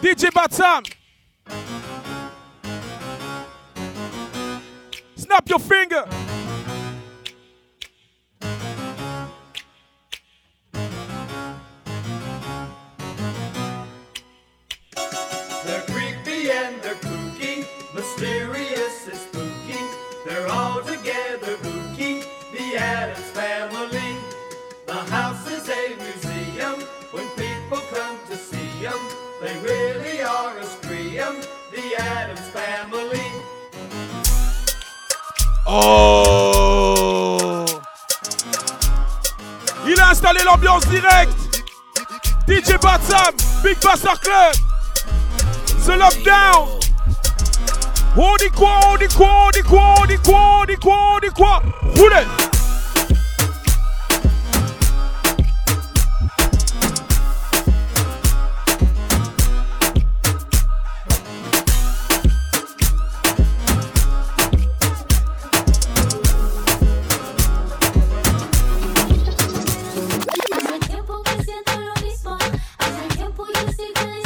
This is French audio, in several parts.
DJ Batsam. Snap your finger. Club. The Lockdown. On dit quoi, on dit quoi, on dit quoi, on dit quoi, on dit quoi, on dit quoi Roulez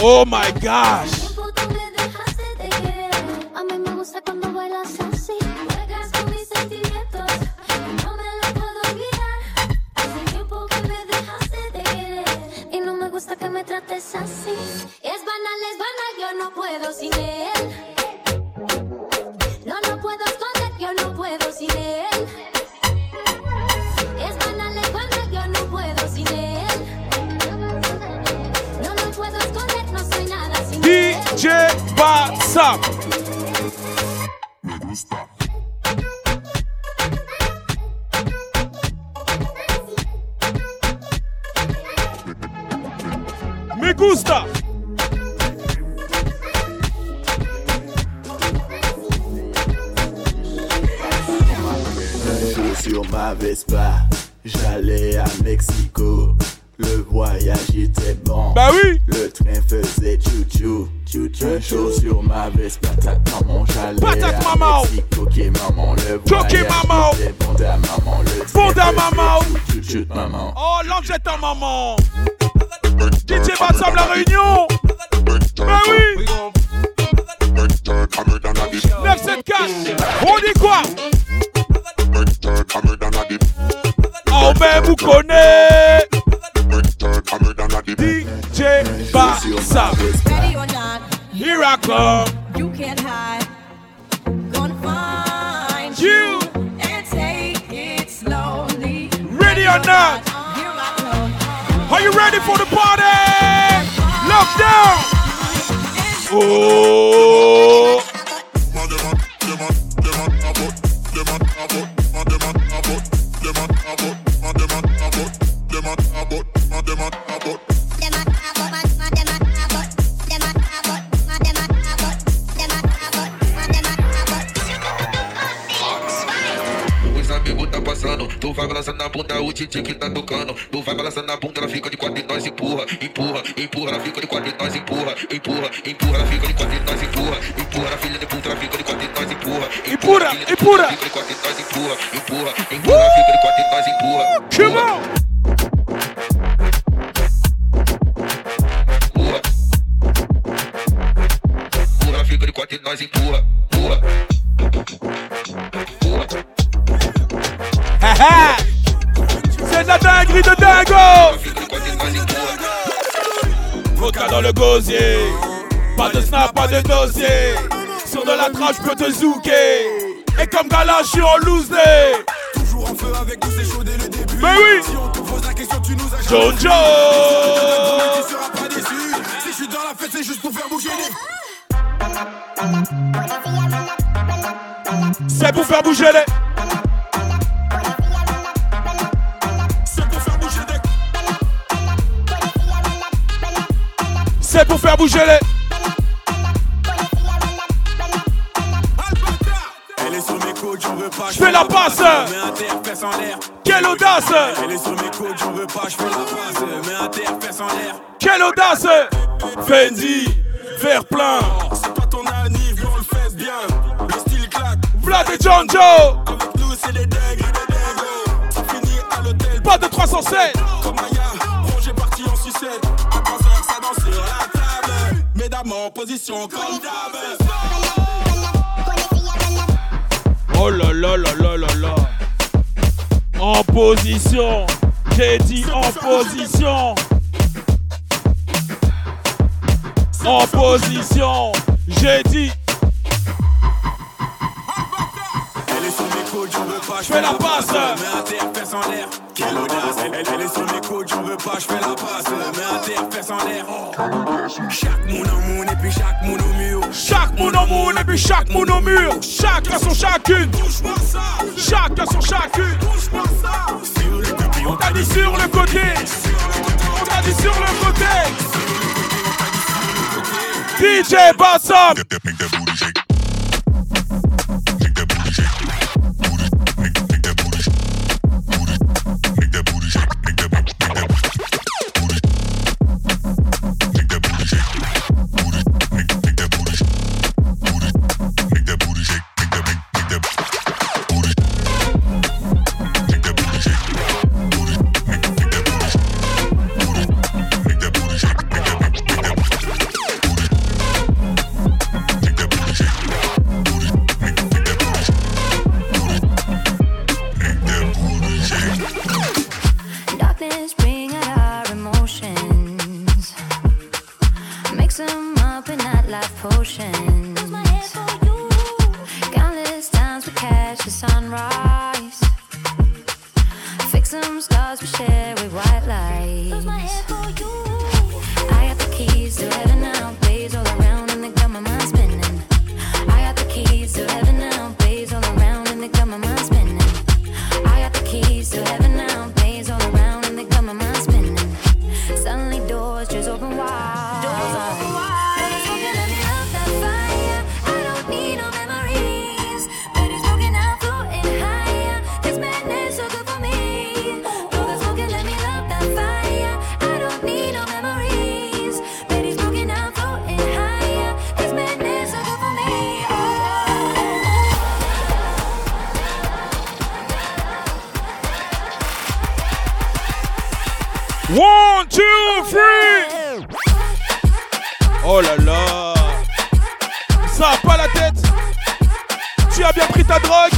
Oh my gosh Me gusta. Un jour sur ma Vespa, j'allais à Mexico. Le voyage était bon. Bah oui. Le train faisait chou-chou. Un jour sur ma Vespa, patate maman, j'allais Patate à maman. Ok maman, le voyage maman. était bon da maman. Le Bon train da faisait maman. chou-chou maman. Oh, l'ange ta maman. DJ Batsam, la réunion. Bah oui. 974. On dit quoi? Oh, mais vous connaissez. DJ Batsam. Ready or not, Here I come. you can't hide. Gonna find You. and take it slowly. Ready or not? Here I come. Are you ready for the party? Lockdown. Oh. Balançando na bunda, o titi que tá tocando. Tu vai balançando na bunda, ela fica de quatro e nós empurra, empurra, empurra, ela fica de quatro e nós empurra, empurra, empurra, ela fica de quatro e nós empurra, empurra, filha de puta, ela fica de quatro e nós empurra, Empurra, empurra. fica de quatro e nós empurra, empurra, empurra, fica de quatro e nós empurra. Come on. empurra. Dans le gosier. Pas de snap, pas de dossier. Sur de la trace, je peux te zouker. Et comme Gala, je suis en loose day. Toujours en feu avec nous, c'est chaud dès le début. Mais oui. Si on te pose la question, tu nous as Jojo. Tu seras pas déçu. Si je suis dans la fête, c'est juste pour faire bouger les. C'est pour faire bouger les. Pour faire bouger les. Elle est sur mes côtes, j'en veux pas. Je fais la passe. Mets un terre, fesse en l'air. Quelle audace. Elle est sur mes côtes, j'en veux pas. Je fais la passe. Mets un terre, fesse en l'air. Quelle audace. Fendi. Vert plein. C'est pas ton anniv, mais on le fait bien. Le style claque. Vlad et John Joe. Avec nous, c'est les dingues, les dingues. Ça finit à l'hôtel. Pas de 307. En position. Oh là là là là là là. En position. J'ai dit en position. En position. J'ai dit. Pas, Je fais la passe. Mets un terre, fesse en l'air. Quelle audace. Elle, est sur mes coudes, j'en veux pas, je fais la passe. Mets un terre, fesse en l'air. Chaque moun en moun et puis chaque moun au mur. Chaque moun au moun et puis chaque moun au mur. Chacun son chacune. Touche-moi ça, Chacun son chacune. touche-moi ça. Sur le côté, on On t'a dit sur le côté. On t'a dit sur le côté. DJ Bassam. Life potions. Countless times we catch the sunrise. Fix some scars we share One, two, three. Oh là là. Ça a pas la tête. Tu as bien pris ta drogue.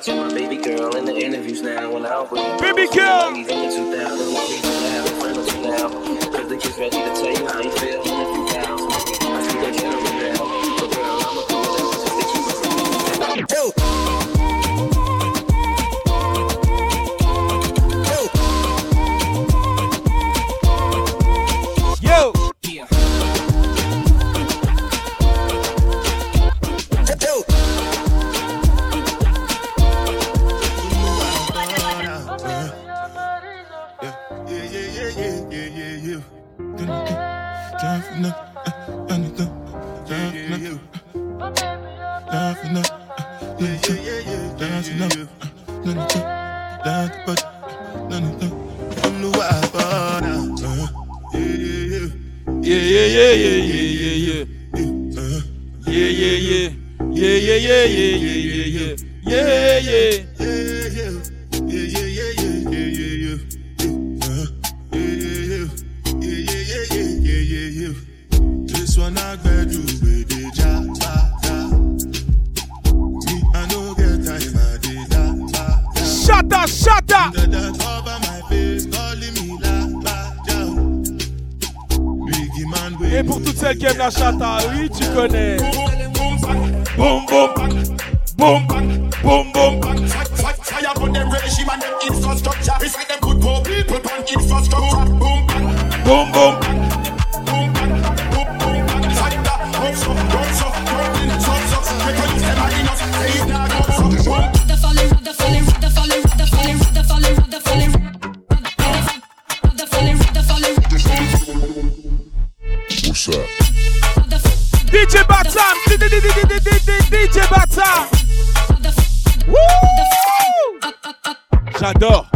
talking to my baby girl in the interviews now when I'm with. Baby girl! In the 2000, me to now. Cause the kid's ready to tell you how you feel in. I see that you're girl, I'm just. Yeah, yeah, yeah, yeah, yeah, yeah, yeah. This one I better do with the ja. Me, I no get time, I did da. Shut up, shut up. Over my face, calling me la, la, Et pour toutes celles qui aiment la chata, oui, tu connais. What's up? DJ Batam. DJ Batam. Woo! J'adore.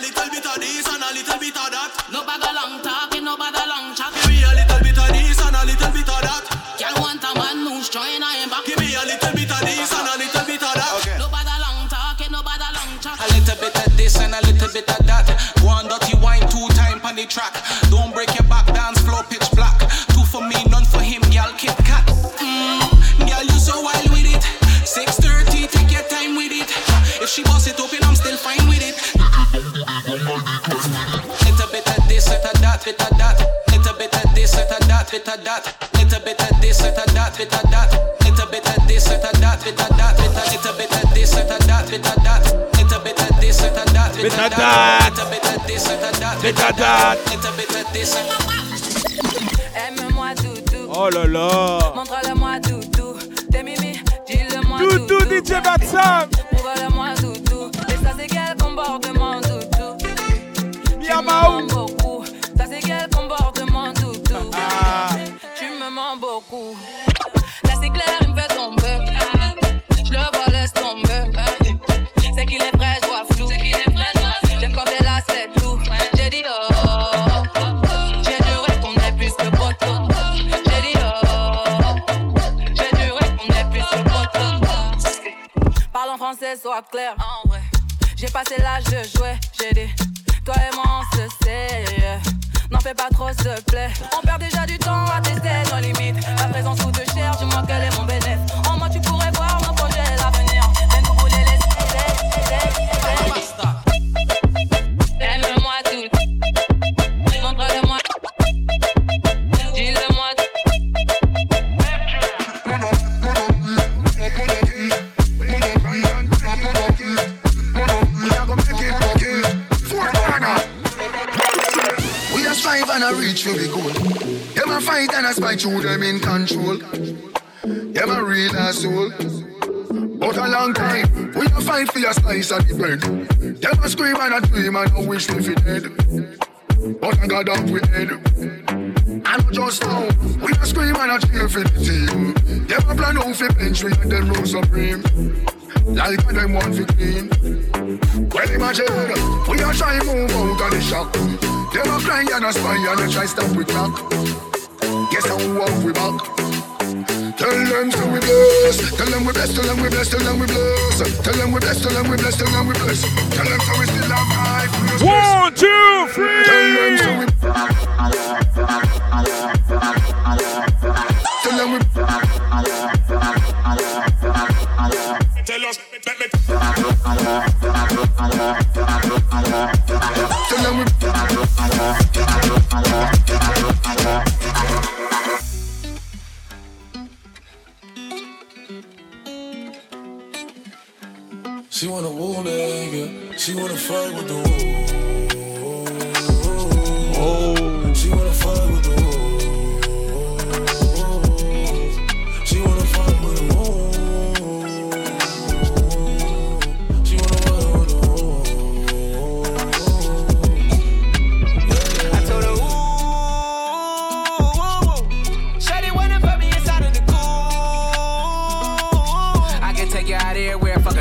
Little bit of this and a little bit of that. No bag of long talking, no bag of long chat. Give me a little bit of this and a little bit of that. Girl want a man who's trying to him back. Give me a little bit of this and a little bit of that. No bag of long talking, no bag of long chat. A little bit of this and a little Aime-moi doudou, Oh là là. montre-le-moi doudou. T'es mimi, dis-le-moi Doudou, doudou. DJ Batam. Prouve-le-moi doudou. Et ça c'est quel comportement doudou? Tu Sois clair. En vrai. J'ai passé l'âge de jouer, j'ai dit. Toi et moi, on se sait. N'en fais pas trop, s'il te plaît. On perd déjà du temps à tester nos limites. Ma présence coûte cher, dis-moi quel est mon bénéfice. En moi, tu pourrais voir nos projets, l'avenir. Même vous voulez les I spite them in control. Them a real asshole. But a long time, we a fight for your slice of the bread. Them a scream and a dream and a wish me fi dead. But I got up with head. And just now, we a scream and a cheer for the team. Them a plan out fi bench we and them rule supreme. Like a them want fi clean. Well imagine, we a try move out of the shock. Them a cry and a spy and a try stop with clock. Guess how walk we back. Tell them so we bless. Tell them we bless. Tell them we bless. Tell them we bless. Tell them we bless. Tell them we bless. Tell them we bless. Tell them so we still alive. One, two, three. Tell them so we. Tell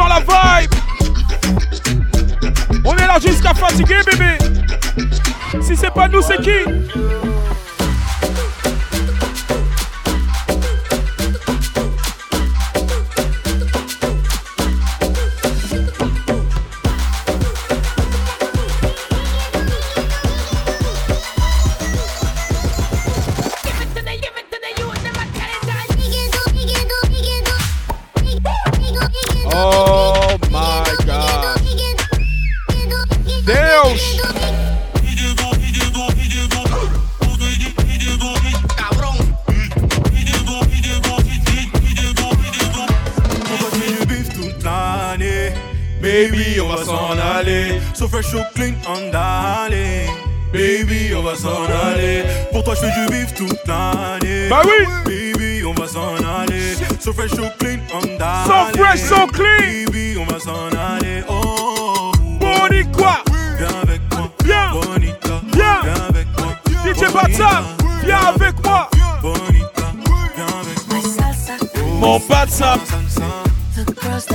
la vibe On est là jusqu'à fatiguer, bébé. Si c'est pas nous, c'est qui? Viens avec moi. Bonita. Viens avec moi. Mon Batsam, The girls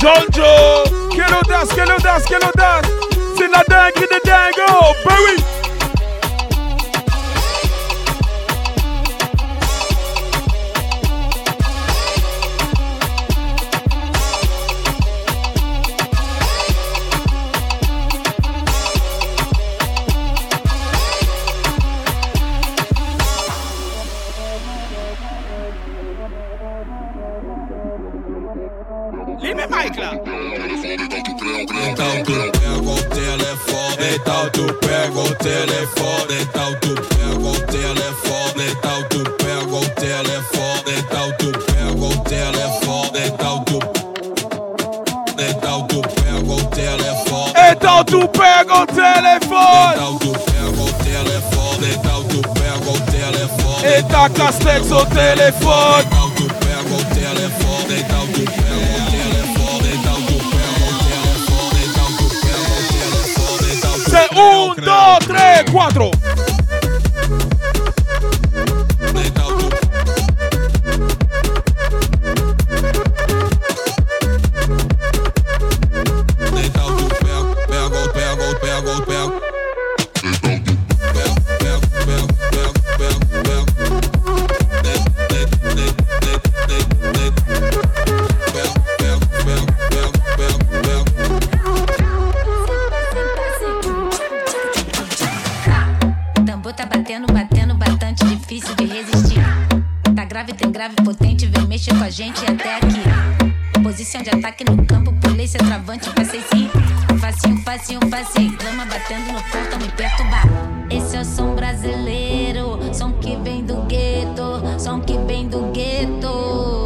Jojo. Quelle audace, quelle audace, quelle audace. C'est la dingue, il est dingue. Oh, ben oui. E dacă aspect o telefon Dau tu pe o telefon. Dau tu pe o telefon Dau tu pe o telefon Dau tu pe telefon Se 1, 2, 3, 4 facinho, facinho. lama batendo no portão, me perturba. Esse é o som brasileiro, som que vem do gueto, som que vem do gueto.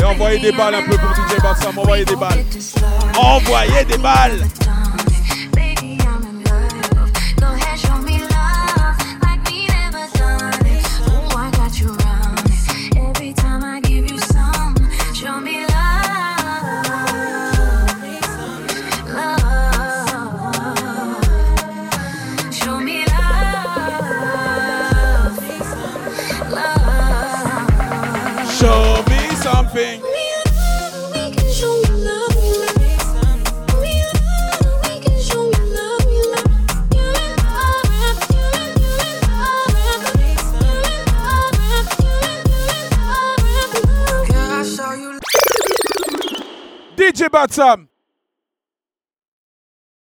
Et envoyez des balles un peu pour DJ Bassam, envoyez des balles. Envoyez des balles. got some.